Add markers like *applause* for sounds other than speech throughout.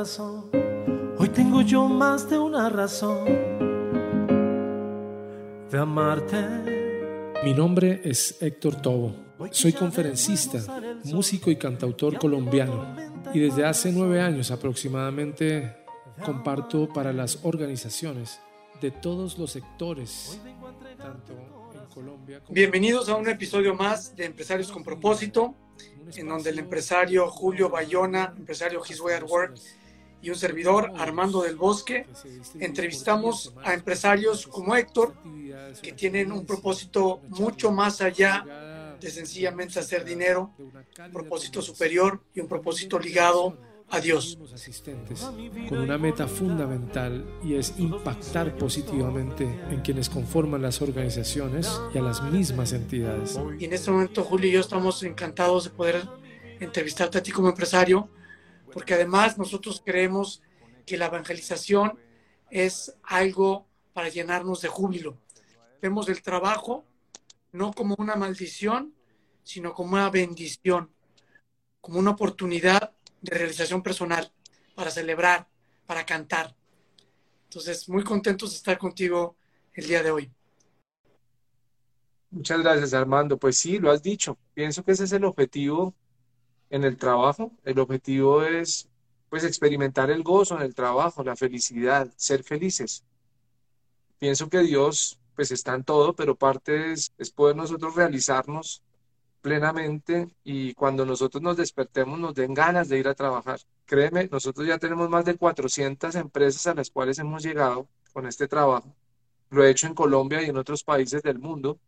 Hoy tengo yo más de una razón de amarte. Mi nombre es Héctor Tobo. Soy conferencista, músico y cantautor colombiano. Y desde hace nueve años aproximadamente comparto para las organizaciones de todos los sectores, tanto en Colombia como Bienvenidos a un episodio más de Empresarios con Propósito, en donde el empresario Julio Bayona, empresario His Way at Work, y un servidor, Armando del Bosque, entrevistamos a empresarios como Héctor, que tienen un propósito mucho más allá de sencillamente hacer dinero, un propósito superior y un propósito ligado a Dios. Asistentes con una meta fundamental y es impactar positivamente en quienes conforman las organizaciones y a las mismas entidades. Y en este momento, Julio y yo estamos encantados de poder entrevistarte a ti como empresario, porque además nosotros creemos que la evangelización es algo para llenarnos de júbilo. Vemos el trabajo no como una maldición, sino como una bendición, como una oportunidad de realización personal, para celebrar, para cantar. Entonces, muy contentos de estar contigo el día de hoy. Muchas gracias, Armando. Pues sí, lo has dicho. Pienso que ese es el objetivo en el trabajo. El objetivo es, pues, experimentar el gozo en el trabajo, la felicidad, ser felices. Pienso que Dios, pues, está en todo, pero parte es, es poder nosotros realizarnos plenamente y cuando nosotros nos despertemos nos den ganas de ir a trabajar. Créeme, nosotros ya tenemos más de 400 empresas a las cuales hemos llegado con este trabajo. Lo he hecho en Colombia y en otros países del mundo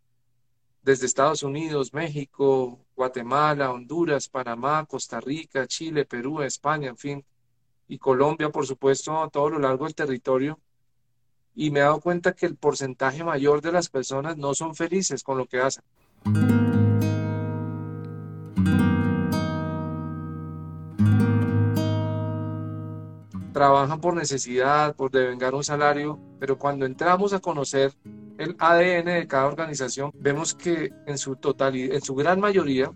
desde Estados Unidos, México, Guatemala, Honduras, Panamá, Costa Rica, Chile, Perú, España, en fin, y Colombia, por supuesto, a todo lo largo del territorio. Y me he dado cuenta que el porcentaje mayor de las personas no son felices con lo que hacen. Trabajan por necesidad, por devengar un salario, pero cuando entramos a conocer el ADN de cada organización, vemos que en su totalidad, en su gran mayoría,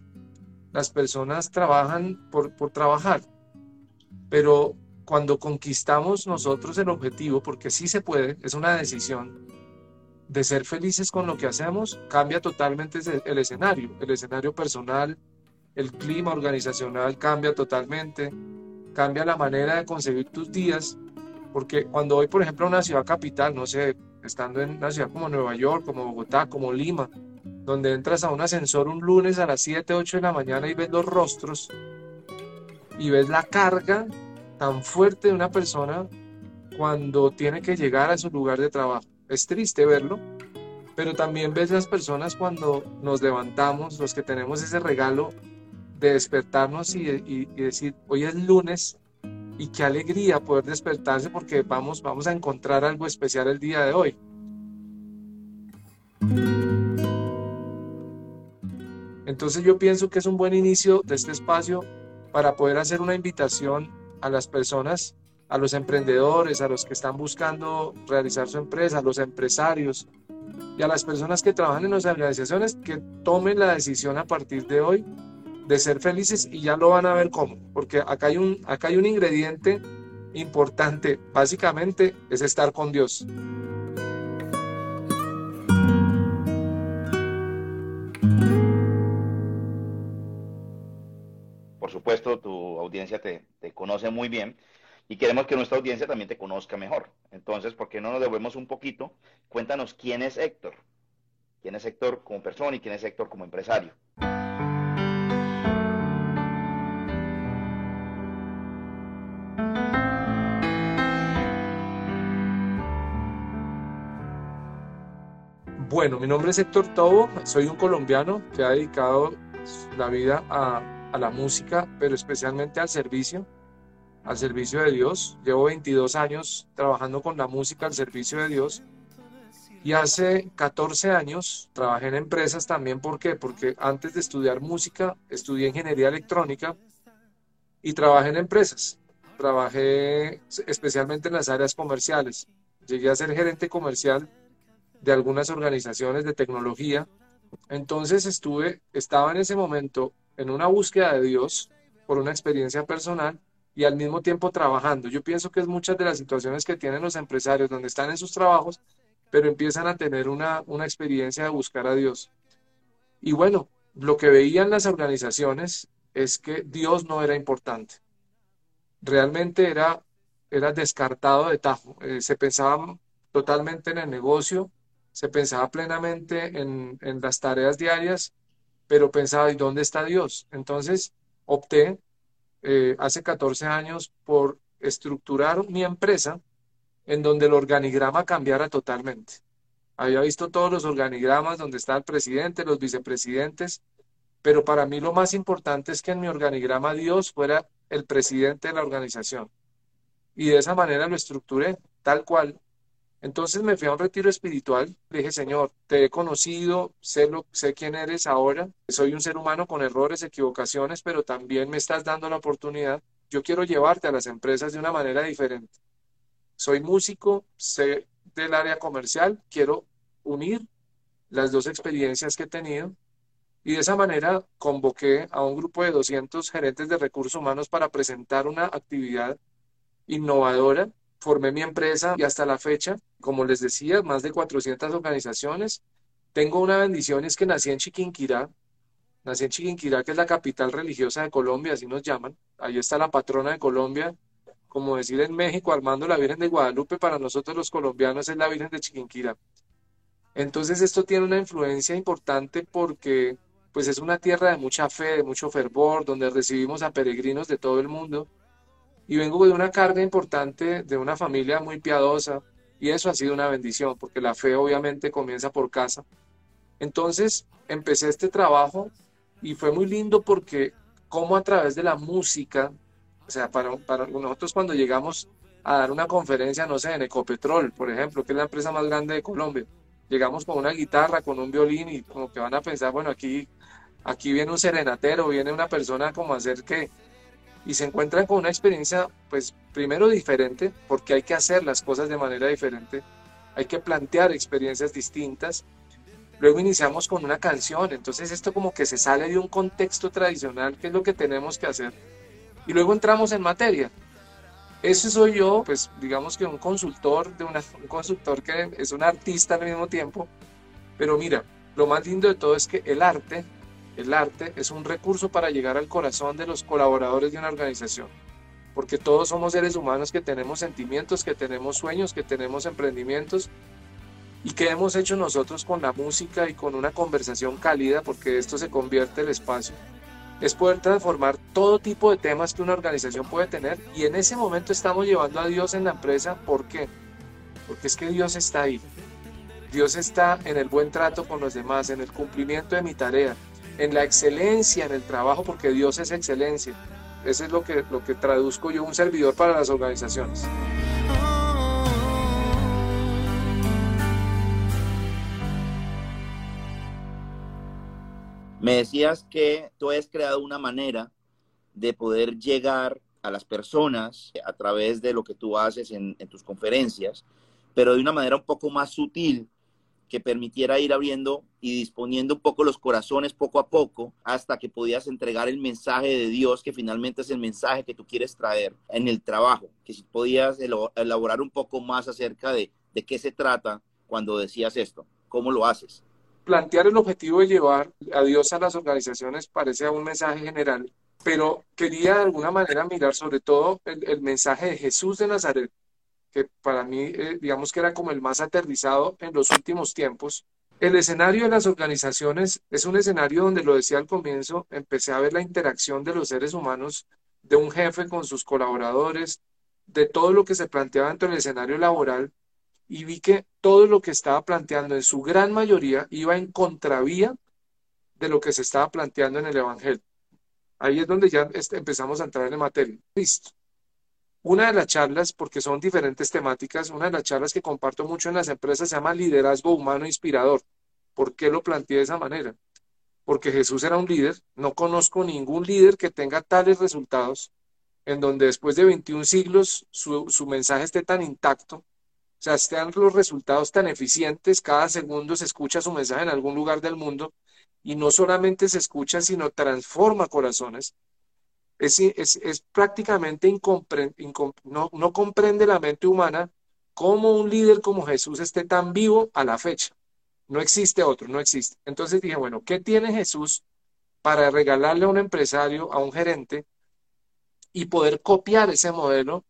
las personas trabajan por, por trabajar. Pero cuando conquistamos nosotros el objetivo, porque sí se puede, es una decisión de ser felices con lo que hacemos, cambia totalmente el escenario. El escenario personal, el clima organizacional cambia totalmente, cambia la manera de concebir tus días, porque cuando voy, por ejemplo, a una ciudad capital, no sé, estando en una ciudad como Nueva York, como Bogotá, como Lima, donde entras a un ascensor un lunes a las 7, 8 de la mañana y ves los rostros y ves la carga tan fuerte de una persona cuando tiene que llegar a su lugar de trabajo. Es triste verlo, pero también ves las personas cuando nos levantamos, los que tenemos ese regalo de despertarnos y, decir, hoy es lunes y qué alegría poder despertarse porque vamos, vamos a encontrar algo especial el día de hoy. Entonces yo pienso que es un buen inicio de este espacio para poder hacer una invitación a las personas, a los emprendedores, a los que están buscando realizar su empresa, a los empresarios y a las personas que trabajan en las organizaciones que tomen la decisión a partir de hoy de ser felices y ya lo van a ver cómo, porque acá hay un, acá hay un ingrediente importante, básicamente es estar con Dios. Por supuesto, tu audiencia te, te conoce muy bien y queremos que nuestra audiencia también te conozca mejor. Entonces, ¿por qué no nos devolvemos un poquito? Cuéntanos quién es Héctor. ¿Quién es Héctor como persona y quién es Héctor como empresario? Bueno, mi nombre es Héctor Tobo, soy un colombiano que ha dedicado la vida a, a la música, pero especialmente al servicio, al servicio de Dios. Llevo 22 años trabajando con la música al servicio de Dios. Y hace 14 años trabajé en empresas también. ¿Por qué? Porque antes de estudiar música, estudié ingeniería electrónica y trabajé en empresas. Trabajé especialmente en las áreas comerciales. Llegué a ser gerente comercial de algunas organizaciones de tecnología. Entonces estuve, estaba en ese momento en una búsqueda de Dios por una experiencia personal y al mismo tiempo trabajando. Yo pienso que es muchas de las situaciones que tienen los empresarios donde están en sus trabajos, pero empiezan a tener una, una experiencia de buscar a Dios. Y bueno, lo que veían las organizaciones es que Dios no era importante. Realmente era, era descartado de tajo. Eh, se pensaba totalmente en el negocio, se pensaba plenamente en, en las tareas diarias, pero pensaba, ¿y dónde está Dios? Entonces opté eh, hace 14 años por estructurar mi empresa en donde el organigrama cambiara totalmente. Había visto todos los organigramas donde está el presidente, los vicepresidentes, pero para mí lo más importante es que en mi organigrama Dios fuera el presidente de la organización. Y de esa manera lo estructuré, tal cual, entonces me fui a un retiro espiritual, dije, Señor, te he conocido, sé, lo, sé quién eres ahora, soy un ser humano con errores, equivocaciones, pero también me estás dando la oportunidad. Yo quiero llevarte a las empresas de una manera diferente. Soy músico, sé del área comercial, quiero unir las dos experiencias que he tenido y de esa manera convoqué a un grupo de 200 gerentes de recursos humanos para presentar una actividad innovadora formé mi empresa y hasta la fecha, como les decía, más de 400 organizaciones. Tengo una bendición, es que nací en Chiquinquirá, nací en Chiquinquirá, que es la capital religiosa de Colombia, así nos llaman. Ahí está la patrona de Colombia, como decir en México, Armando la Virgen de Guadalupe, para nosotros los colombianos es la Virgen de Chiquinquirá. Entonces esto tiene una influencia importante porque pues es una tierra de mucha fe, de mucho fervor, donde recibimos a peregrinos de todo el mundo y vengo de una carga importante de una familia muy piadosa y eso ha sido una bendición porque la fe obviamente comienza por casa. Entonces empecé este trabajo y fue muy lindo porque como a través de la música, o sea, para, para nosotros cuando llegamos a dar una conferencia, no sé, en Ecopetrol, por ejemplo, que es la empresa más grande de Colombia, llegamos con una guitarra, con un violín y como que van a pensar, bueno, aquí, aquí viene un serenatero, viene una persona como a hacer que y se encuentran con una experiencia, pues primero diferente, porque hay que hacer las cosas de manera diferente, hay que plantear experiencias distintas. Luego iniciamos con una canción, entonces esto como que se sale de un contexto tradicional, que es lo que tenemos que hacer. Y luego entramos en materia. Ese soy yo, pues digamos que un consultor, de un consultor que es un artista al mismo tiempo. Pero mira, lo más lindo de todo es que el arte el arte es un recurso para llegar al corazón de los colaboradores de una organización, porque todos somos seres humanos que tenemos sentimientos, que tenemos sueños, que tenemos emprendimientos y que hemos hecho nosotros con la música y con una conversación cálida, porque esto se convierte el espacio, es poder transformar todo tipo de temas que una organización puede tener y en ese momento estamos llevando a Dios en la empresa. ¿Por qué? Porque es que Dios está ahí. Dios está en el buen trato con los demás, en el cumplimiento de mi tarea, en la excelencia en el trabajo, porque Dios es excelencia. Eso es lo que, lo que traduzco yo, un servidor para las organizaciones. Me decías que tú has creado una manera de poder llegar a las personas a través de lo que tú haces en tus conferencias, pero de una manera un poco más sutil que permitiera ir abriendo y disponiendo un poco los corazones poco a poco hasta que podías entregar el mensaje de Dios, que finalmente es el mensaje que tú quieres traer en el trabajo, que si podías elaborar un poco más acerca de, de qué se trata cuando decías esto, cómo lo haces. Plantear el objetivo de llevar a Dios a las organizaciones parece un mensaje general, pero quería de alguna manera mirar sobre todo el, el mensaje de Jesús de Nazaret, que para mí, eh, digamos que era como el más aterrizado en los últimos tiempos. El escenario de las organizaciones es un escenario donde, lo decía al comienzo, empecé a ver la interacción de los seres humanos, de un jefe con sus colaboradores, de todo lo que se planteaba dentro del escenario laboral, y vi que todo lo que estaba planteando en su gran mayoría iba en contravía de lo que se estaba planteando en el Evangelio. Ahí es donde ya empezamos a entrar en materia. Listo. Una de las charlas, porque son diferentes temáticas, una de las charlas que comparto mucho en las empresas se llama liderazgo humano inspirador. ¿Por qué lo planteé de esa manera? Porque Jesús era un líder, no conozco ningún líder que tenga tales resultados, en donde después de 21 siglos su, su mensaje esté tan intacto, o sea, estén los resultados tan eficientes, cada segundo se escucha su mensaje en algún lugar del mundo, y no solamente se escucha, sino transforma corazones. Es, es, es prácticamente no, no comprende la mente humana cómo un líder como Jesús esté tan vivo a la fecha. No existe otro, no existe. Entonces dije, bueno, ¿qué tiene Jesús para regalarle a un empresario, a un gerente, y poder copiar ese modelo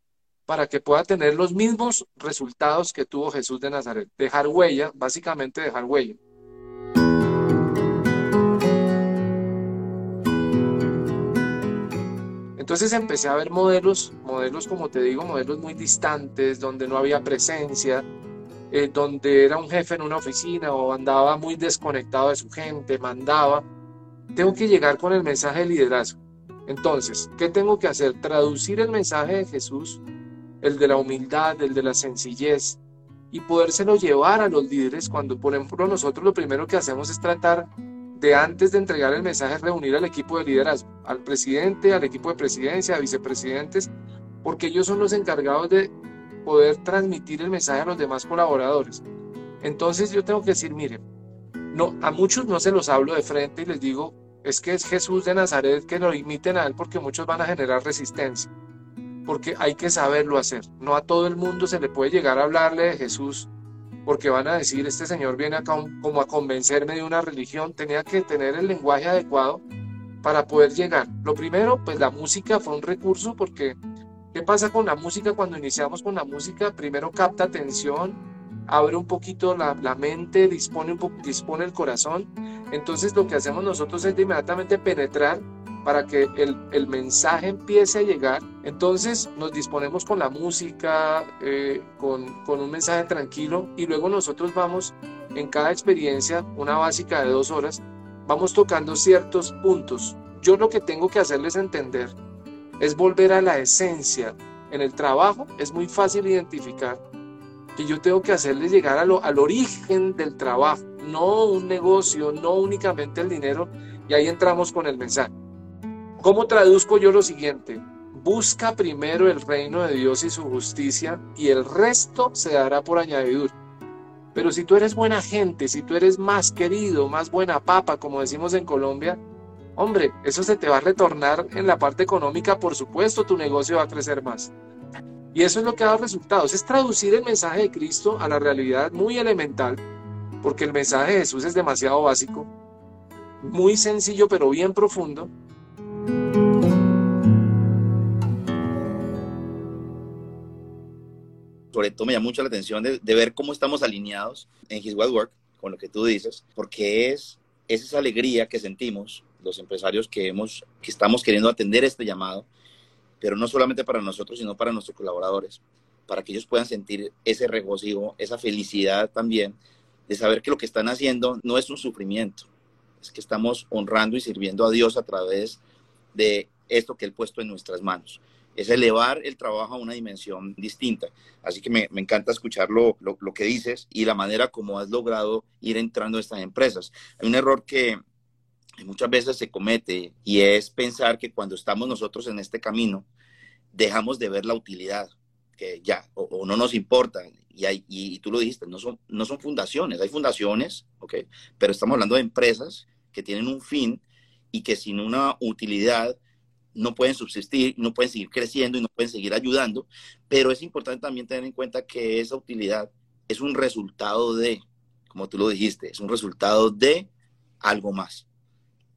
para que pueda tener los mismos resultados que tuvo Jesús de Nazaret? Dejar huella, básicamente dejar huella. Entonces empecé a ver modelos, modelos como te digo, modelos muy distantes, donde no había presencia, eh, donde era un jefe en una oficina o andaba muy desconectado de su gente, mandaba. Tengo que llegar con el mensaje de liderazgo. Entonces, ¿qué tengo que hacer? Traducir el mensaje de Jesús, el de la humildad, el de la sencillez, y podérselo llevar a los líderes cuando, por ejemplo, nosotros lo primero que hacemos es tratar de antes de entregar el mensaje reunir al equipo de liderazgo, al presidente, al equipo de presidencia, a vicepresidentes, porque ellos son los encargados de poder transmitir el mensaje a los demás colaboradores. Entonces yo tengo que decir, miren, no, a muchos no se los hablo de frente y les digo, es que es Jesús de Nazaret que lo imiten a él porque muchos van a generar resistencia, porque hay que saberlo hacer. No a todo el mundo se le puede llegar a hablarle de Jesús porque van a decir, este señor viene acá como a convencerme de una religión, tenía que tener el lenguaje adecuado para poder llegar. Lo primero, pues la música fue un recurso porque ¿qué pasa con la música cuando iniciamos con la música? Primero capta atención, abre un poquito la, la mente, dispone, dispone el corazón. Entonces lo que hacemos nosotros es de inmediatamente penetrar para que el, el, mensaje empiece a llegar. Entonces nos disponemos con la música, eh, con, con, un mensaje tranquilo y luego nosotros vamos en cada experiencia, una básica de dos horas, vamos tocando ciertos puntos. Yo lo que tengo que hacerles entender es volver a la esencia. En el trabajo es muy fácil identificar que yo tengo que hacerles llegar a lo, al origen del trabajo, no un negocio, no únicamente el dinero, y ahí entramos con el mensaje. ¿Cómo traduzco yo lo siguiente? Busca primero el reino de Dios y su justicia y el resto se dará por añadidura. Pero si tú eres buena gente, si tú eres más querido, más buena papa, como decimos en Colombia, hombre, eso se te va a retornar en la parte económica, por supuesto, tu negocio va a crecer más. Y eso es lo que dado resultados, es traducir el mensaje de Cristo a la realidad muy elemental, porque el mensaje de Jesús es demasiado básico, muy sencillo pero bien profundo, sobre todo me llama mucho la atención de, ver cómo estamos alineados en His Wild Work, con lo que tú dices, porque es, es esa alegría que sentimos los empresarios que, hemos, que estamos queriendo atender este llamado, pero no solamente para nosotros, sino para nuestros colaboradores, para que ellos puedan sentir ese regocijo, esa felicidad también de saber que lo que están haciendo no es un sufrimiento, es que estamos honrando y sirviendo a Dios a través de esto que Él puesto en nuestras manos es elevar el trabajo a una dimensión distinta. Así que me, encanta escuchar lo, que dices y la manera como has logrado ir entrando a estas empresas. Hay un error que muchas veces se comete y es pensar que cuando estamos nosotros en este camino, dejamos de ver la utilidad, que ya, o, no nos importa. Y, hay, y, tú lo dijiste, no son, no son fundaciones, hay fundaciones, ¿ok? Pero estamos hablando de empresas que tienen un fin y que sin una utilidad no pueden subsistir, no pueden seguir creciendo y no pueden seguir ayudando, pero es importante también tener en cuenta que esa utilidad es un resultado de, como tú lo dijiste, es un resultado de algo más,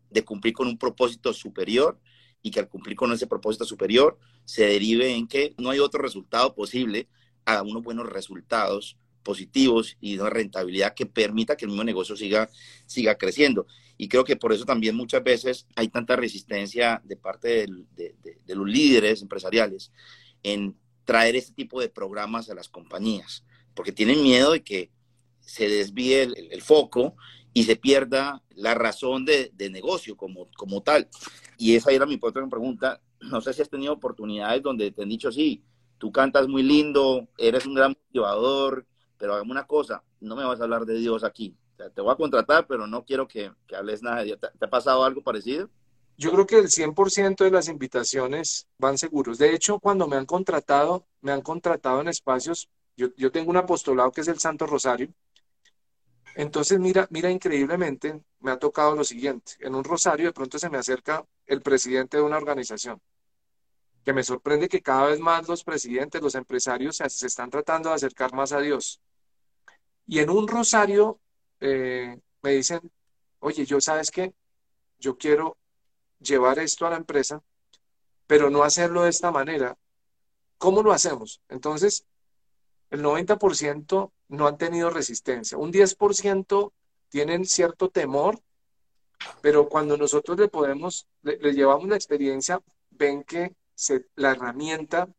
de cumplir con un propósito superior y que al cumplir con ese propósito superior se derive en que no hay otro resultado posible a unos buenos resultados positivos y una rentabilidad que permita que el mismo negocio siga, siga creciendo. Y creo que por eso también muchas veces hay tanta resistencia de parte de, de, los líderes empresariales en traer este tipo de programas a las compañías, porque tienen miedo de que se desvíe el, foco y se pierda la razón de, negocio como, como tal. Y esa era mi otra pregunta. No sé si has tenido oportunidades donde te han dicho, sí, tú cantas muy lindo, eres un gran motivador, pero hagamos una cosa, no me vas a hablar de Dios aquí. te voy a contratar, pero no quiero que, hables nada de Dios. ¿Te, ha pasado algo parecido? Yo creo que el 100% de las invitaciones van seguros. De hecho, cuando me han contratado, me han contratado en espacios, yo, yo tengo un apostolado que es el Santo Rosario. Entonces, mira, mira, increíblemente, me ha tocado lo siguiente. En un rosario de pronto se me acerca el presidente de una organización que me sorprende que cada vez más los presidentes, los empresarios se, están tratando de acercar más a Dios. Y en un rosario eh, me dicen, oye, yo sabes qué, yo quiero llevar esto a la empresa, pero no hacerlo de esta manera. ¿Cómo lo hacemos? Entonces, el 90% no han tenido resistencia. Un 10% tienen cierto temor, pero cuando nosotros le podemos, le, le llevamos la experiencia, ven que la herramienta,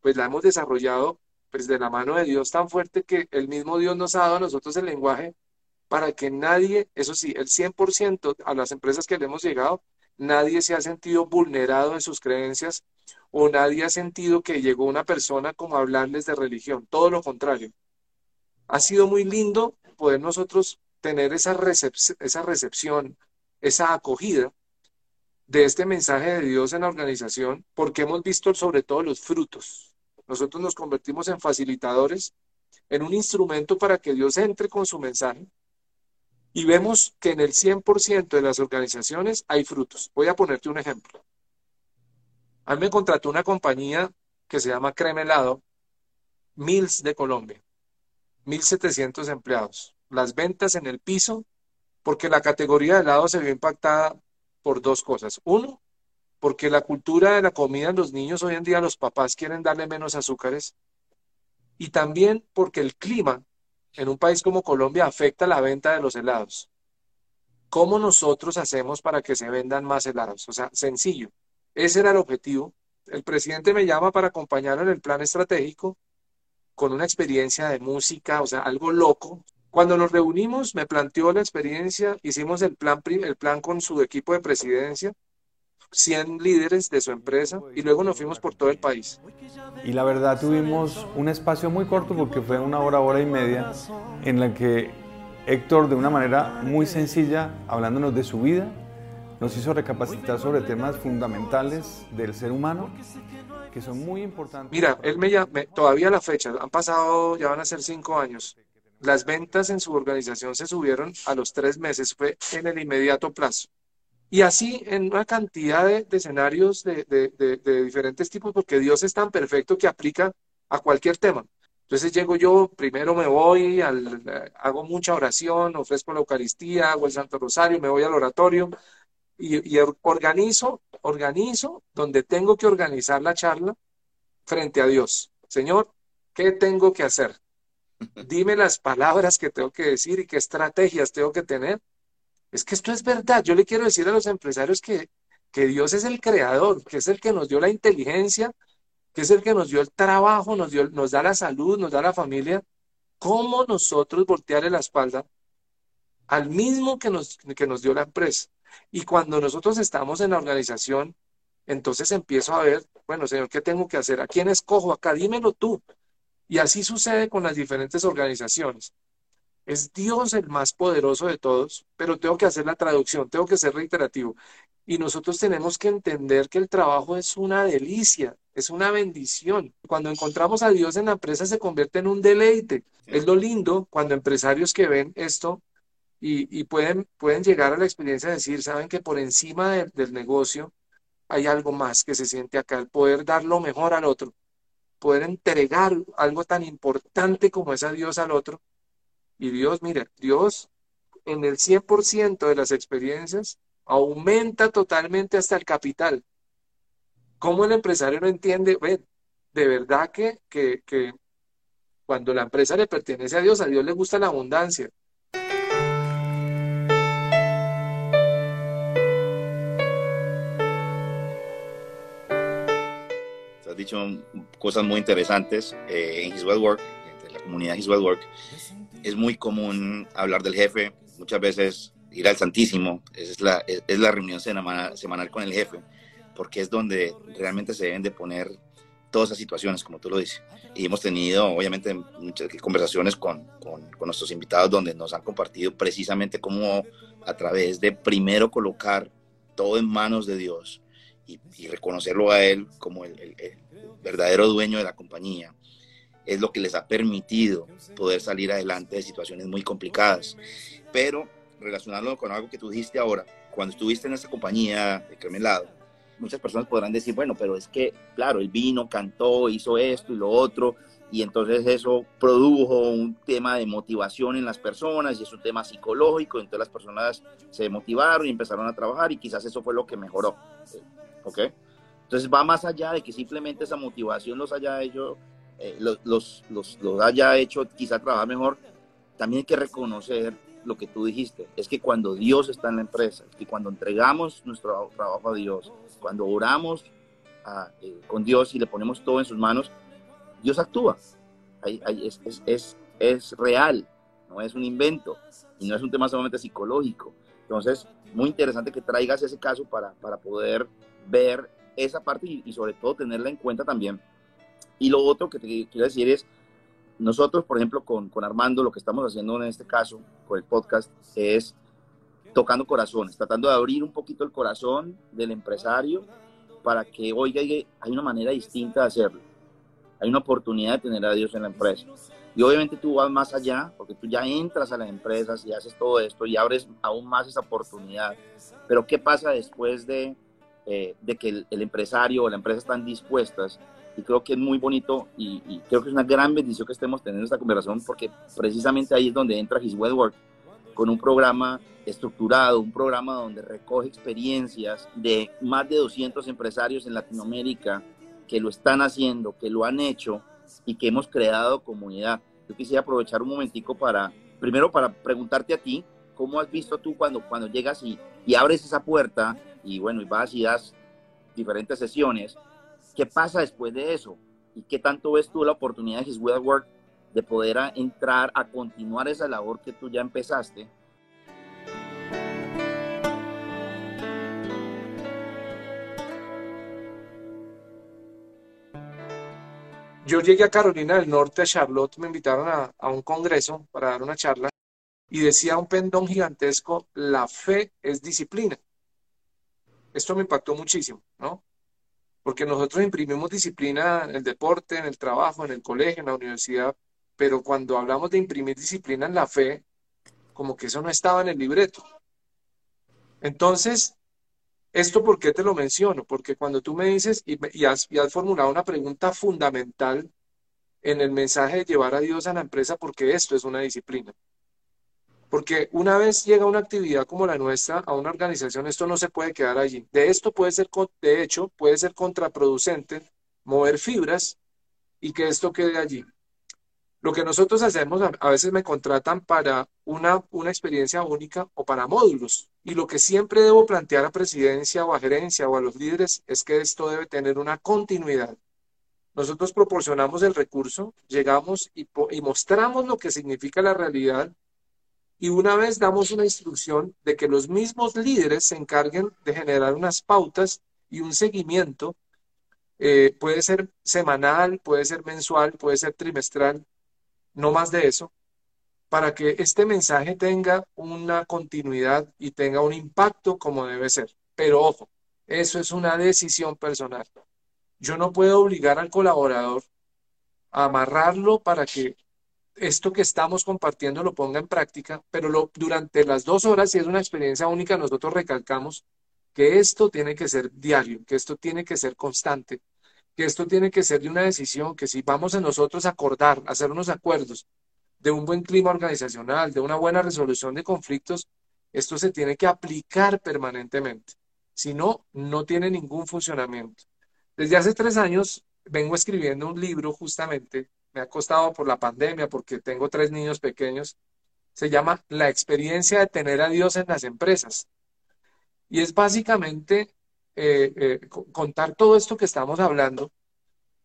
pues la hemos desarrollado pues de la mano de Dios tan fuerte que el mismo Dios nos ha dado a nosotros el lenguaje para que nadie, eso sí, el 100% a las empresas que le hemos llegado, nadie se ha sentido vulnerado en sus creencias o nadie ha sentido que llegó una persona como hablarles de religión, todo lo contrario. Ha sido muy lindo poder nosotros tener esa, esa recepción, esa acogida de este mensaje de Dios en la organización porque hemos visto sobre todo los frutos. Nosotros nos convertimos en facilitadores, en un instrumento para que Dios entre con su mensaje y vemos que en el 100% de las organizaciones hay frutos. Voy a ponerte un ejemplo. A mí me contrató una compañía que se llama Cremelado, Mills de Colombia, 1.700 empleados. Las ventas en el piso, porque la categoría de helado se vio impactada por dos cosas. Uno, porque la cultura de la comida los niños hoy en día, los papás quieren darle menos azúcares. Y también porque el clima en un país como Colombia afecta la venta de los helados. ¿Cómo nosotros hacemos para que se vendan más helados? O sea, sencillo. Ese era el objetivo. El presidente me llama para acompañarlo en el plan estratégico con una experiencia de música, o sea, algo loco, cuando nos reunimos, me planteó la experiencia, hicimos el plan, el plan con su equipo de presidencia, 100 líderes de su empresa y luego nos fuimos por todo el país. Y la verdad tuvimos un espacio muy corto porque fue una hora, hora y media en la que Héctor de una manera muy sencilla, hablándonos de su vida, nos hizo recapacitar sobre temas fundamentales del ser humano que son muy importantes. Mira, él me llama, todavía la fecha, han pasado, ya van a ser cinco años las ventas en su organización se subieron a los tres meses, fue en el inmediato plazo. Y así en una cantidad de, escenarios de, de, diferentes tipos, porque Dios es tan perfecto que aplica a cualquier tema. Entonces llego yo, primero me voy, al, hago mucha oración, ofrezco la Eucaristía, hago el Santo Rosario, me voy al oratorio y, y organizo, organizo donde tengo que organizar la charla frente a Dios. Señor, ¿qué tengo que hacer? *laughs* dime las palabras que tengo que decir y qué estrategias tengo que tener. Es que esto es verdad. Yo le quiero decir a los empresarios que, que Dios es el creador, que es el que nos dio la inteligencia, que es el que nos dio el trabajo, nos, dio, nos da la salud, nos da la familia. ¿Cómo nosotros voltearle la espalda al mismo que nos, que nos dio la empresa? Y cuando nosotros estamos en la organización, entonces empiezo a ver, bueno, Señor, ¿qué tengo que hacer? ¿A quién escojo acá? Dímelo tú. Y así sucede con las diferentes organizaciones. Es Dios el más poderoso de todos, pero tengo que hacer la traducción, tengo que ser reiterativo. Y nosotros tenemos que entender que el trabajo es una delicia, es una bendición. Cuando encontramos a Dios en la empresa se convierte en un deleite. Es lo lindo cuando empresarios que ven esto y, pueden, pueden llegar a la experiencia de decir, saben que por encima del negocio hay algo más que se siente acá, el poder dar lo mejor al otro poder entregar algo tan importante como es a Dios al otro. Y Dios, mire, Dios en el 100% de las experiencias aumenta totalmente hasta el capital. ¿Cómo el empresario no entiende? Ven, de verdad que, que, que cuando la empresa le pertenece a Dios, a Dios le gusta la abundancia. dicho cosas muy interesantes eh, en His Work, comunidad His Work, es muy común hablar del jefe, muchas veces ir al Santísimo, es la, es, la reunión semanal, semanal con el jefe, porque es donde realmente se deben de poner todas esas situaciones, como tú lo dices. Y hemos tenido, obviamente, muchas conversaciones con, con, con, nuestros invitados donde nos han compartido precisamente cómo a través de primero colocar todo en manos de Dios y, reconocerlo a Él como el, verdadero dueño de la compañía, es lo que les ha permitido poder salir adelante de situaciones muy complicadas. Pero relacionarlo con algo que tú dijiste ahora, cuando estuviste en esa compañía de Cremelado, muchas personas podrán decir, bueno, pero es que, claro, él vino, cantó, hizo esto y lo otro, y entonces eso produjo un tema de motivación en las personas y es un tema psicológico, entonces las personas se motivaron y empezaron a trabajar y quizás eso fue lo que mejoró, ¿ok? Entonces va más allá de que simplemente esa motivación los haya hecho, eh, los, los, los, haya hecho quizá trabajar mejor, también hay que reconocer lo que tú dijiste, es que cuando Dios está en la empresa, que cuando entregamos nuestro trabajo a Dios, cuando oramos eh, con Dios y le ponemos todo en sus manos, Dios actúa. Es, es, es, real, no es un invento y no es un tema solamente psicológico. Entonces, muy interesante que traigas ese caso para, para poder ver esa parte y, y sobre todo tenerla en cuenta también. Y lo otro que te quiero decir es, nosotros, por ejemplo, con, con, Armando, lo que estamos haciendo en este caso, con el podcast, es tocando corazones, tratando de abrir un poquito el corazón del empresario para que, oiga, hay una manera distinta de hacerlo. Hay una oportunidad de tener a Dios en la empresa. Y obviamente tú vas más allá, porque tú ya entras a las empresas y haces todo esto y abres aún más esa oportunidad. Pero ¿qué pasa después de, eh, de que el, el empresario o la empresa están dispuestas y creo que es muy bonito y, y, creo que es una gran bendición que estemos teniendo esta conversación porque precisamente ahí es donde entra His Well Work con un programa estructurado, un programa donde recoge experiencias de más de 200 empresarios en Latinoamérica que lo están haciendo, que lo han hecho y que hemos creado comunidad. Yo quisiera aprovechar un momentico para, primero para preguntarte a ti, ¿cómo has visto tú cuando, cuando llegas y, y abres esa puerta y bueno, y vas y das diferentes sesiones? ¿Qué pasa después de eso? ¿Y qué tanto ves tú la oportunidad de His Work de poder entrar a continuar esa labor que tú ya empezaste? Yo llegué a Carolina del Norte, a Charlotte, me invitaron a, a un congreso para dar una charla y decía un pendón gigantesco, la fe es disciplina. Esto me impactó muchísimo, ¿no? Porque nosotros imprimimos disciplina en el deporte, en el trabajo, en el colegio, en la universidad, pero cuando hablamos de imprimir disciplina en la fe, como que eso no estaba en el libreto. Entonces, ¿esto por qué te lo menciono? Porque cuando tú me dices y, y, has, y has formulado una pregunta fundamental en el mensaje de llevar a Dios a la empresa, porque esto es una disciplina. Porque una vez llega una actividad como la nuestra a una organización, esto no se puede quedar allí. De esto puede ser, de hecho, puede ser contraproducente mover fibras y que esto quede allí. Lo que nosotros hacemos, a veces me contratan para una, una experiencia única o para módulos. Y lo que siempre debo plantear a presidencia o a gerencia o a los líderes es que esto debe tener una continuidad. Nosotros proporcionamos el recurso, llegamos y, y mostramos lo que significa la realidad y una vez damos una instrucción de que los mismos líderes se encarguen de generar unas pautas y un seguimiento, eh, puede ser semanal, puede ser mensual, puede ser trimestral, no más de eso, para que este mensaje tenga una continuidad y tenga un impacto como debe ser. Pero ojo, eso es una decisión personal. Yo no puedo obligar al colaborador a amarrarlo para que esto que estamos compartiendo lo ponga en práctica, pero durante las dos horas, si es una experiencia única, nosotros recalcamos que esto tiene que ser diario, que esto tiene que ser constante, que esto tiene que ser de una decisión, que si vamos a nosotros acordar, hacer unos acuerdos de un buen clima organizacional, de una buena resolución de conflictos, esto se tiene que aplicar permanentemente. Si no, no tiene ningún funcionamiento. Desde hace tres años vengo escribiendo un libro justamente me ha costado por la pandemia, porque tengo tres niños pequeños, se llama La experiencia de tener a Dios en las empresas. Y es básicamente eh, eh, contar todo esto que estamos hablando,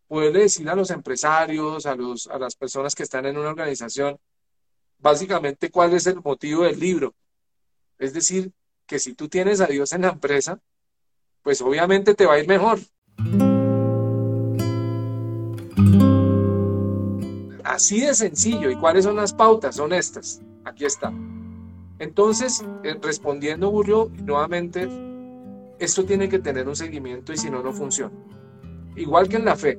poderle decir a los empresarios, a, los, a las personas que están en una organización, básicamente cuál es el motivo del libro. Es decir, que si tú tienes a Dios en la empresa, pues obviamente te va a ir mejor. Así de sencillo. ¿Y cuáles son las pautas? Son estas. Aquí está. Entonces, eh, respondiendo, Julio, nuevamente, esto tiene que tener un seguimiento y si no, no funciona. Igual que en la fe.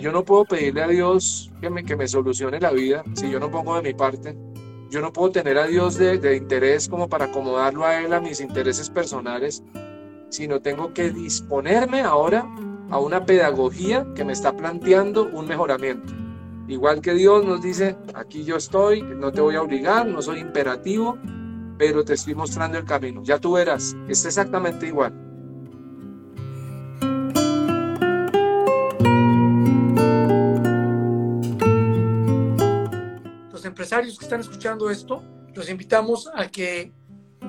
Yo no puedo pedirle a Dios que me, que me solucione la vida si yo no pongo de mi parte. Yo no puedo tener a Dios de, de interés como para acomodarlo a Él a mis intereses personales, sino tengo que disponerme ahora a una pedagogía que me está planteando un mejoramiento. Igual que Dios nos dice, aquí yo estoy, no te voy a obligar, no soy imperativo, pero te estoy mostrando el camino. Ya tú verás, es exactamente igual. Los empresarios que están escuchando esto, los invitamos a que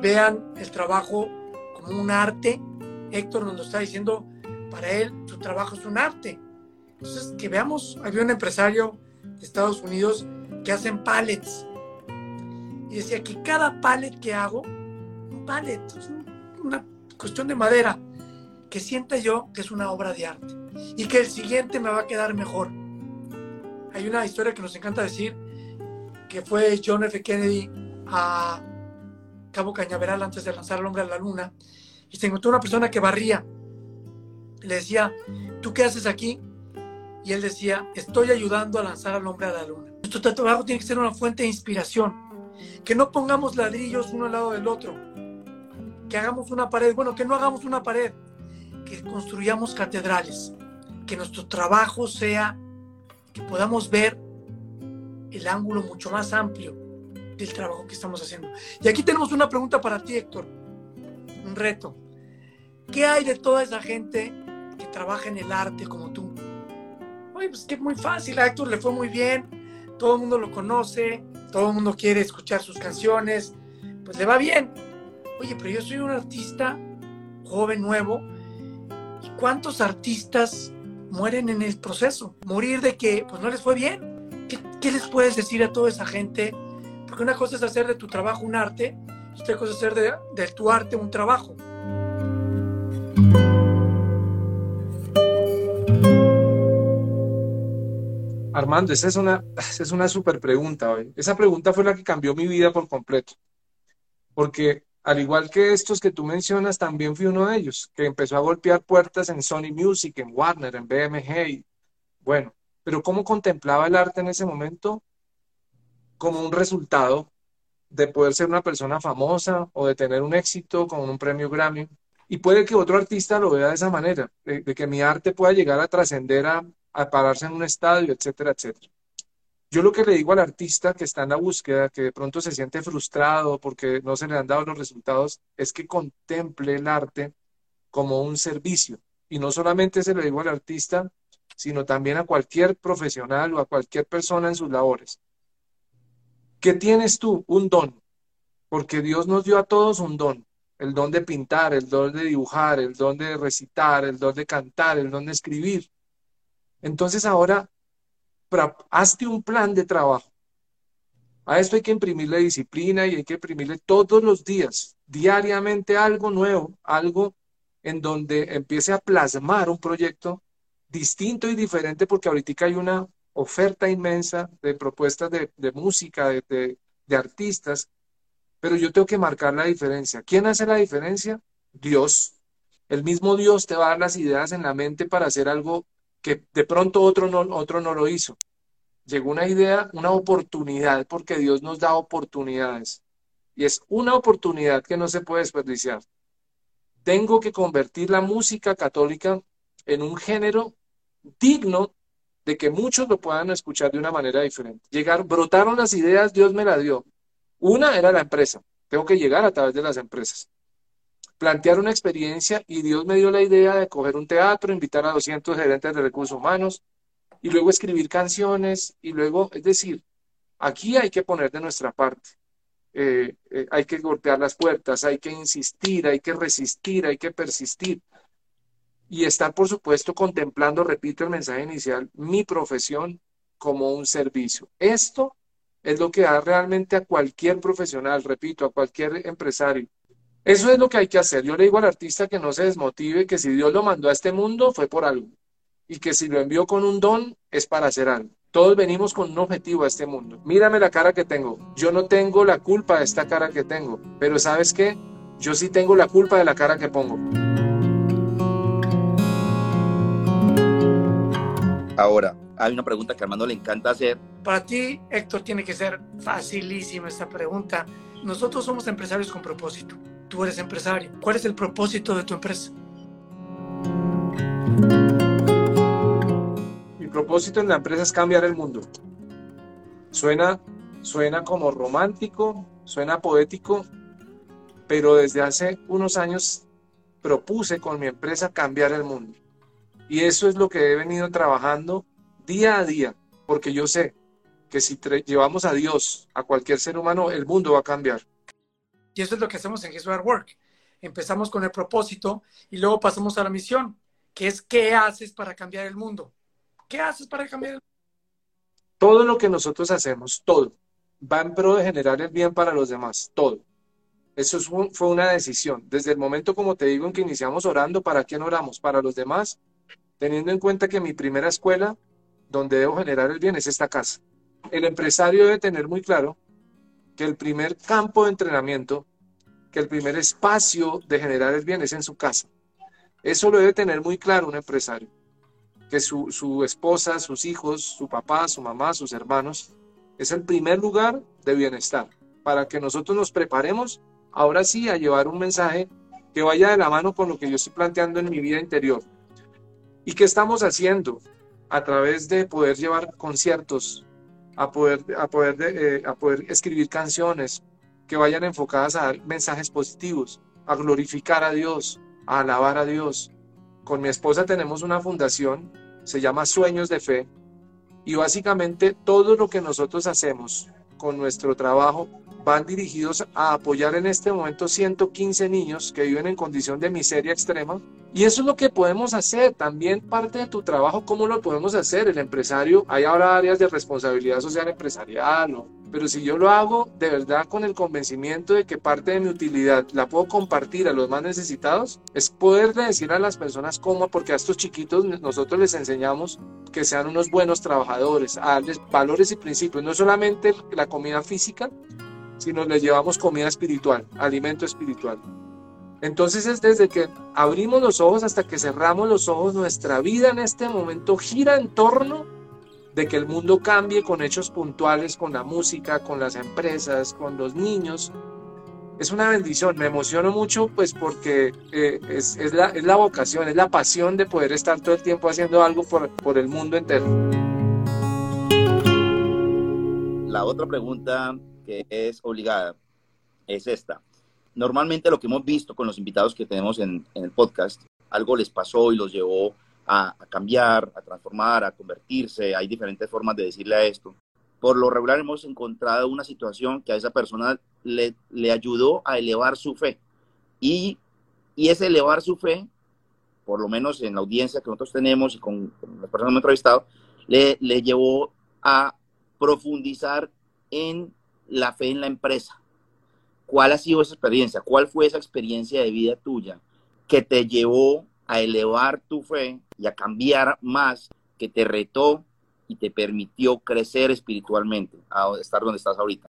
vean el trabajo como un arte. Héctor nos lo está diciendo, para él su trabajo es un arte. Entonces, que veamos, había un empresario Estados Unidos que hacen pallets. Y decía que cada pallet que hago, un pallet, es una cuestión de madera, que sienta yo que es una obra de arte y que el siguiente me va a quedar mejor. Hay una historia que nos encanta decir, que fue John F. Kennedy a Cabo Cañaveral antes de lanzar al hombre a la luna, y se encontró una persona que barría. Le decía, ¿tú qué haces aquí? Y él decía, estoy ayudando a lanzar al hombre a la luna. Nuestro trabajo tiene que ser una fuente de inspiración, que no pongamos ladrillos uno al lado del otro, que hagamos una pared, bueno, que no hagamos una pared, que construyamos catedrales, que nuestro trabajo sea, que podamos ver el ángulo mucho más amplio del trabajo que estamos haciendo. Y aquí tenemos una pregunta para ti, Héctor, un reto. ¿Qué hay de toda esa gente que trabaja en el arte como tú? Oye, pues que muy fácil, a Héctor le fue muy bien, todo el mundo lo conoce, todo el mundo quiere escuchar sus canciones, pues le va bien. Oye, pero yo soy un artista joven, nuevo, ¿y cuántos artistas mueren en el proceso? Morir de que pues no les fue bien. ¿Qué, les puedes decir a toda esa gente? Porque una cosa es hacer de tu trabajo un arte, otra cosa es hacer de, de tu arte un trabajo. Armando, esa es una, es una super pregunta hoy. Esa pregunta fue la que cambió mi vida por completo. Porque al igual que estos que tú mencionas, también fui uno de ellos, que empezó a golpear puertas en Sony Music, en Warner, en BMG. bueno, pero ¿cómo contemplaba el arte en ese momento? Como un resultado de poder ser una persona famosa o de tener un éxito con un premio Grammy. Y puede que otro artista lo vea de esa manera, de que mi arte pueda llegar a trascender a, a pararse en un estadio, etcétera, etcétera. Yo lo que le digo al artista que está en la búsqueda, que de pronto se siente frustrado porque no se le han dado los resultados, es que contemple el arte como un servicio. Y no solamente se lo digo al artista, sino también a cualquier profesional o a cualquier persona en sus labores. ¿Qué tienes tú? Un don. Porque Dios nos dio a todos un don. El don de pintar, el don de dibujar, el don de recitar, el don de cantar, el don de escribir. Entonces ahora, hazte un plan de trabajo. A esto hay que imprimirle disciplina y hay que imprimirle todos los días, diariamente algo nuevo, algo en donde empiece a plasmar un proyecto distinto y diferente, porque ahorita hay una oferta inmensa de propuestas de, música, de, de artistas, pero yo tengo que marcar la diferencia. ¿Quién hace la diferencia? Dios. El mismo Dios te va a dar las ideas en la mente para hacer algo que de pronto otro no, otro no lo hizo. Llegó una idea, una oportunidad, porque Dios nos da oportunidades. Y es una oportunidad que no se puede desperdiciar. Tengo que convertir la música católica en un género digno de que muchos lo puedan escuchar de una manera diferente. Llegar, brotaron las ideas, Dios me la dio. Una era la empresa. Tengo que llegar a través de las empresas plantear una experiencia y Dios me dio la idea de coger un teatro, invitar a 200 gerentes de recursos humanos y luego escribir canciones y luego, es decir, aquí hay que poner de nuestra parte. Eh, eh, hay que golpear las puertas, hay que insistir, hay que resistir, hay que persistir. y estar, por supuesto, contemplando, repito el mensaje inicial, mi profesión como un servicio. Esto es lo que da realmente a cualquier profesional, repito, a cualquier empresario. Eso es lo que hay que hacer. Yo le digo al artista que no se desmotive, que si Dios lo mandó a este mundo fue por algo y que si lo envió con un don es para hacer algo. Todos venimos con un objetivo a este mundo. Mírame la cara que tengo. Yo no tengo la culpa de esta cara que tengo, pero ¿sabes qué? Yo sí tengo la culpa de la cara que pongo. Ahora, hay una pregunta que a Armando le encanta hacer. Para ti, Héctor, tiene que ser facilísima esta pregunta. Nosotros somos empresarios con propósito. Tú eres empresario. ¿Cuál es el propósito de tu empresa? Mi propósito en la empresa es cambiar el mundo. Suena, suena como romántico, suena poético, pero desde hace unos años propuse con mi empresa cambiar el mundo. Y eso es lo que he venido trabajando día a día, porque yo sé que si llevamos a Dios a cualquier ser humano, el mundo va a cambiar. Y eso es lo que hacemos en His Work. Empezamos con el propósito y luego pasamos a la misión, que es ¿qué haces para cambiar el mundo? ¿Qué haces para cambiar el? Todo lo que nosotros hacemos, todo, va en pro de generar el bien para los demás, todo. Eso fue una decisión. Desde el momento, como te digo, en que iniciamos orando, ¿para quién oramos? Para los demás teniendo en cuenta que mi primera escuela donde debo generar el bien es esta casa. El empresario debe tener muy claro que el primer campo de entrenamiento, que el primer espacio de generar el bien es en su casa. Eso lo debe tener muy claro un empresario, que su, su esposa, sus hijos, su papá, su mamá, sus hermanos, es el primer lugar de bienestar, para que nosotros nos preparemos ahora sí a llevar un mensaje que vaya de la mano con lo que yo estoy planteando en mi vida interior, ¿Y qué estamos haciendo? A través de poder llevar conciertos, a poder, a poder, eh, a poder escribir canciones que vayan enfocadas a dar mensajes positivos, a glorificar a Dios, a alabar a Dios. Con mi esposa tenemos una fundación, se llama Sueños de Fe, y básicamente todo lo que nosotros hacemos con nuestro trabajo van dirigidos a apoyar en este momento 115 niños que viven en condición de miseria extrema. Y eso es lo que podemos hacer. También parte de tu trabajo, ¿cómo lo podemos hacer? El empresario, hay ahora áreas de responsabilidad social empresarial, ¿no? pero si yo lo hago de verdad con el convencimiento de que parte de mi utilidad la puedo compartir a los más necesitados, es poder decir a las personas cómo, porque a estos chiquitos nosotros les enseñamos que sean unos buenos trabajadores, a darles valores y principios, no solamente la comida física, sino les llevamos comida espiritual, alimento espiritual. Entonces es desde que abrimos los ojos hasta que cerramos los ojos, nuestra vida en este momento gira en torno de que el mundo cambie con hechos puntuales, con la música, con las empresas, con los niños. Es una bendición, me emociono mucho pues porque eh, es, la, es, la, vocación, es la pasión de poder estar todo el tiempo haciendo algo por, por el mundo entero. La otra pregunta es obligada es esta. Normalmente lo que hemos visto con los invitados que tenemos en, el podcast, algo les pasó y los llevó a, cambiar, a transformar, a convertirse. Hay diferentes formas de decirle a esto. Por lo regular hemos encontrado una situación que a esa persona le, ayudó a elevar su fe. Y, y ese elevar su fe, por lo menos en la audiencia que nosotros tenemos y con, con las personas que hemos entrevistado, le llevó a profundizar en la fe en la empresa. ¿Cuál ha sido esa experiencia? ¿Cuál fue esa experiencia de vida tuya que te llevó a elevar tu fe y a cambiar más, que te retó y te permitió crecer espiritualmente, a estar donde estás ahorita?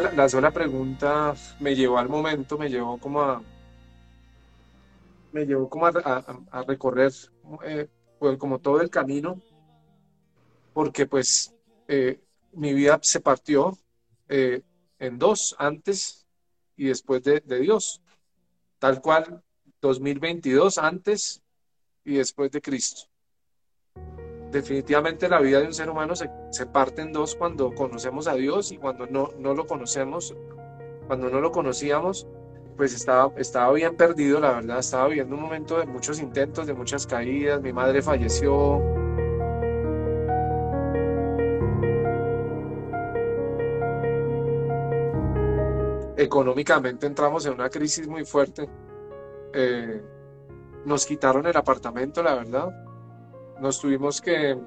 La, sola pregunta me llevó al momento, me llevó como a, me llevó como a, recorrer eh, pues, como todo el camino, porque pues eh, mi vida se partió eh, en dos, antes y después de, de Dios, tal cual 2022 antes y después de Cristo. Definitivamente la vida de un ser humano se, se, parte en dos cuando conocemos a Dios y cuando no, no lo conocemos, cuando no lo conocíamos, pues estaba, estaba bien perdido, la verdad, estaba viviendo un momento de muchos intentos, de muchas caídas, mi madre falleció. Económicamente entramos en una crisis muy fuerte. Eh, nos quitaron el apartamento, la verdad. Nos tuvimos que,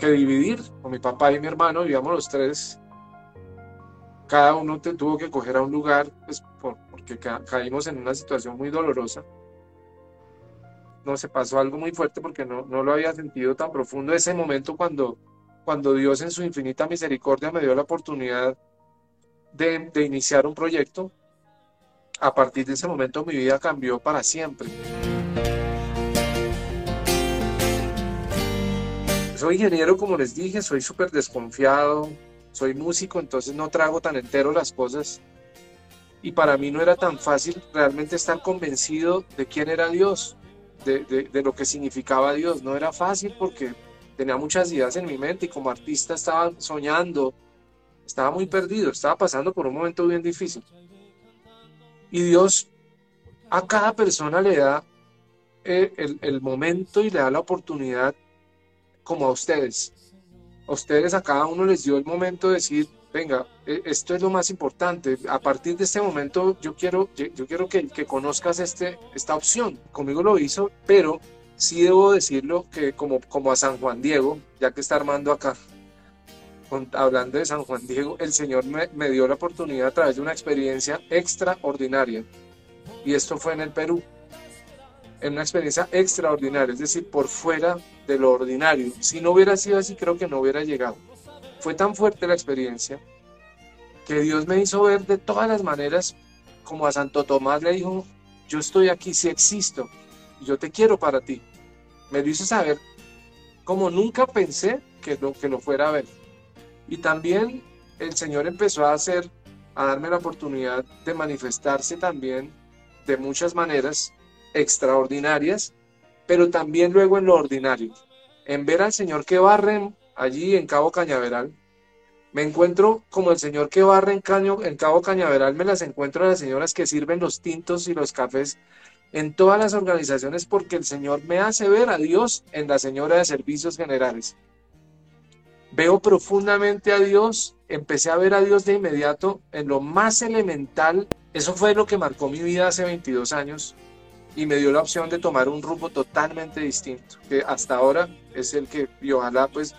dividir con mi papá y mi hermano, vivíamos los tres. Cada uno tuvo que coger a un lugar pues, porque caímos en una situación muy dolorosa. No se pasó algo muy fuerte porque no, no lo había sentido tan profundo ese momento cuando, cuando Dios en su infinita misericordia me dio la oportunidad de iniciar un proyecto a partir de ese momento mi vida cambió para siempre. Soy ingeniero, como les dije, soy súper desconfiado, soy músico, entonces no trago tan entero las cosas. Y para mí no era tan fácil realmente estar convencido de quién era Dios, de, de, lo que significaba Dios. No era fácil porque tenía muchas ideas en mi mente y como artista estaba soñando, estaba muy perdido, estaba pasando por un momento bien difícil. Y Dios a cada persona le da eh, el, momento y le da la oportunidad como a ustedes. A ustedes a cada uno les dio el momento de decir, venga, e, esto es lo más importante. A partir de este momento yo quiero, yo quiero que, conozcas este, esta opción. Conmigo lo hizo, pero sí debo decirlo que como, como a San Juan Diego, ya que está armando acá, hablando de San Juan Diego, el Señor me, dio la oportunidad a través de una experiencia extraordinaria. Y esto fue en el Perú. En una experiencia extraordinaria, es decir, por fuera de lo ordinario. Si no hubiera sido así, creo que no hubiera llegado. Fue tan fuerte la experiencia que Dios me hizo ver de todas las maneras, como a Santo Tomás le dijo, yo estoy aquí, si existo, yo te quiero para ti. Me lo hizo saber como nunca pensé que lo, que lo fuera a ver. Y también el Señor empezó a hacer, a darme la oportunidad de manifestarse también de muchas maneras extraordinarias, pero también luego en lo ordinario. En ver al Señor que barre allí en Cabo Cañaveral, me encuentro como el señor que barre en, Caño, en Cabo Cañaveral, me las encuentro a las señoras que sirven los tintos y los cafés en todas las organizaciones porque el Señor me hace ver a Dios en la señora de servicios generales veo profundamente a Dios, empecé a ver a Dios de inmediato en lo más elemental. Eso fue lo que marcó mi vida hace 22 años y me dio la opción de tomar un rumbo totalmente distinto, que hasta ahora es el que, y ojalá pues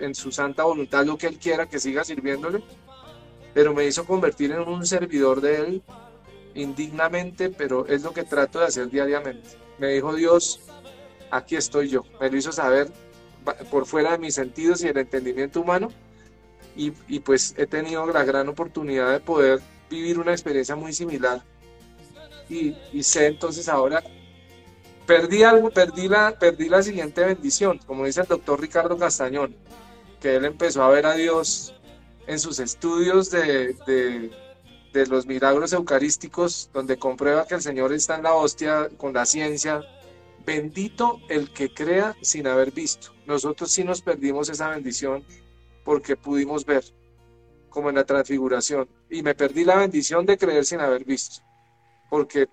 en su santa voluntad lo que Él quiera, que siga sirviéndole, pero me hizo convertir en un servidor de Él indignamente, pero es lo que trato de hacer diariamente. Me dijo Dios, aquí estoy yo, me lo hizo saber por fuera de mis sentidos y el entendimiento humano. Y, y, pues he tenido la gran oportunidad de poder vivir una experiencia muy similar. Y, y sé entonces ahora, perdí algo, perdí la, perdí la siguiente bendición, como dice el doctor Ricardo Castañón, que él empezó a ver a Dios en sus estudios de, de, de los milagros eucarísticos, donde comprueba que el Señor está en la hostia con la ciencia, Bendito el que crea sin haber visto. Nosotros sí nos perdimos esa bendición porque pudimos ver, como en la transfiguración. Y me perdí la bendición de creer sin haber visto. Porque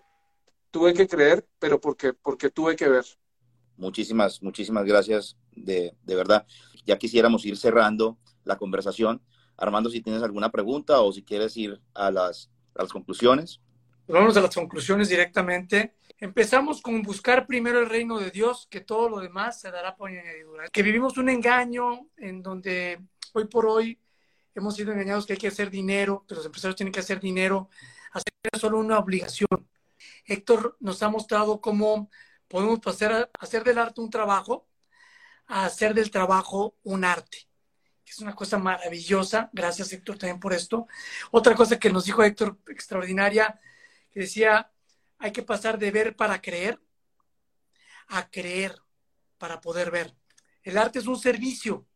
tuve que creer, pero porque, porque tuve que ver. Muchísimas, muchísimas gracias, de, de verdad. Ya quisiéramos ir cerrando la conversación. Armando, si tienes alguna pregunta o si quieres ir a las, a las conclusiones. Vamos a las conclusiones directamente. Empezamos con buscar primero el reino de Dios, que todo lo demás se dará por añadidura. Que vivimos un engaño en donde hoy por hoy hemos sido engañados que hay que hacer dinero, que los empresarios tienen que hacer dinero, hacer solo una obligación. Héctor nos ha mostrado cómo podemos pasar a hacer del arte un trabajo, a hacer del trabajo un arte. Es una cosa maravillosa. Gracias, Héctor, también por esto. Otra cosa que nos dijo Héctor, extraordinaria, que decía, hay que pasar de ver para creer a creer para poder ver. El arte es un servicio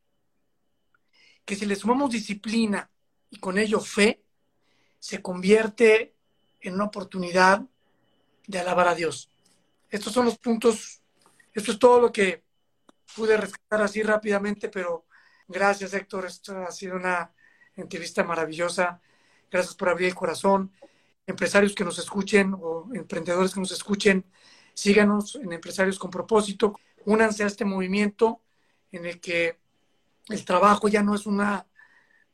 que si le sumamos disciplina y con ello fe, se convierte en una oportunidad de alabar a Dios. Estos son los puntos, esto es todo lo que pude rescatar así rápidamente, pero gracias Héctor, esto ha sido una entrevista maravillosa. Gracias por abrir el corazón. Empresarios que nos escuchen o emprendedores que nos escuchen, síganos en Empresarios con Propósito. Únanse a este movimiento en el que el trabajo ya no es una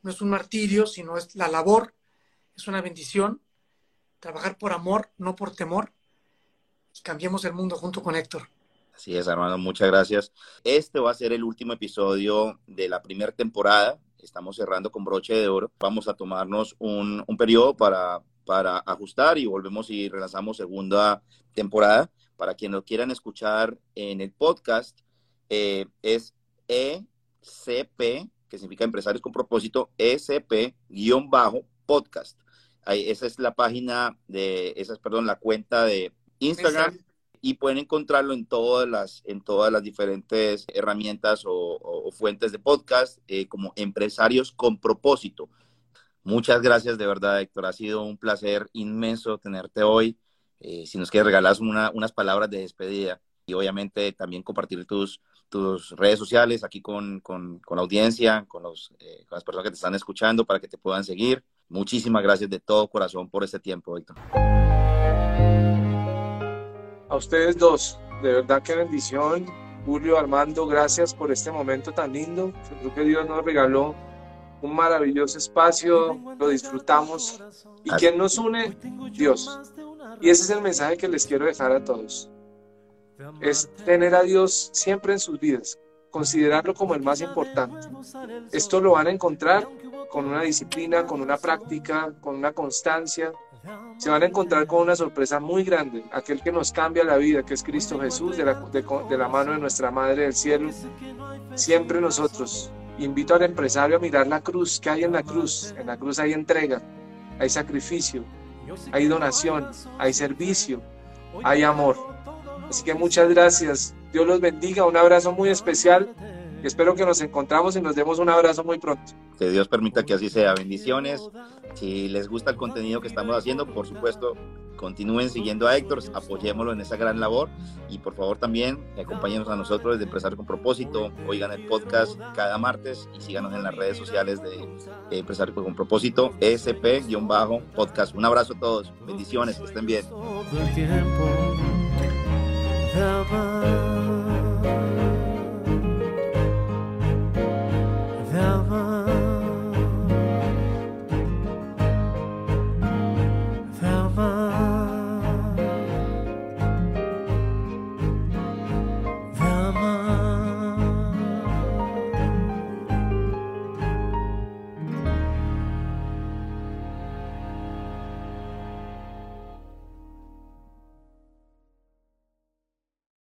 no es un martirio, sino es la labor, es una bendición. Trabajar por amor, no por temor. Y cambiemos el mundo junto con Héctor. Así es, hermano, muchas gracias. Este va a ser el último episodio de la primera temporada. Estamos cerrando con broche de oro. Vamos a tomarnos un, un periodo para, para ajustar y volvemos y relanzamos segunda temporada. Para quienes lo quieran escuchar en el podcast, eh, es ECP, que significa Empresarios con Propósito, ECP-podcast. Ahí, esa es la página de, esa es, perdón, la cuenta de Instagram y pueden encontrarlo en todas las, en todas las diferentes herramientas o, fuentes de podcast eh, como Empresarios con Propósito. Muchas gracias de verdad, Héctor. Ha sido un placer inmenso tenerte hoy. Eh, si nos quieres regalar unas palabras de despedida y obviamente también compartir tus, tus redes sociales aquí con, con, con la audiencia, con, los, eh, con las personas que te están escuchando para que te puedan seguir. Muchísimas gracias de todo corazón por este tiempo, Héctor a ustedes dos. De verdad qué bendición. Julio, Armando, gracias por este momento tan lindo. creo que Dios nos regaló un maravilloso espacio, lo disfrutamos. ¿Y quién nos une? Dios. Y ese es el mensaje que les quiero dejar a todos. Es tener a Dios siempre en sus vidas, considerarlo como el más importante. Esto lo van a encontrar con una disciplina, con una práctica, con una constancia, se van a encontrar con una sorpresa muy grande, aquel que nos cambia la vida, que es Cristo Jesús, de la, mano de nuestra Madre del Cielo, siempre nosotros. Invito al empresario a mirar la cruz, ¿qué hay en la cruz? En la cruz hay entrega, hay sacrificio, hay donación, hay servicio, hay amor. Así que muchas gracias. Dios los bendiga. Un abrazo muy especial. Espero que nos encontramos y nos demos un abrazo muy pronto. Que Dios permita que así sea. Bendiciones. Si les gusta el contenido que estamos haciendo, por supuesto, continúen siguiendo a Héctor, apoyémoslo en esa gran labor y por favor también acompáñenos a nosotros desde Empresario con Propósito, oigan el podcast cada martes y síganos en las redes sociales de Empresario con Propósito, ESP-podcast. Un abrazo a todos, bendiciones, que estén bien. flower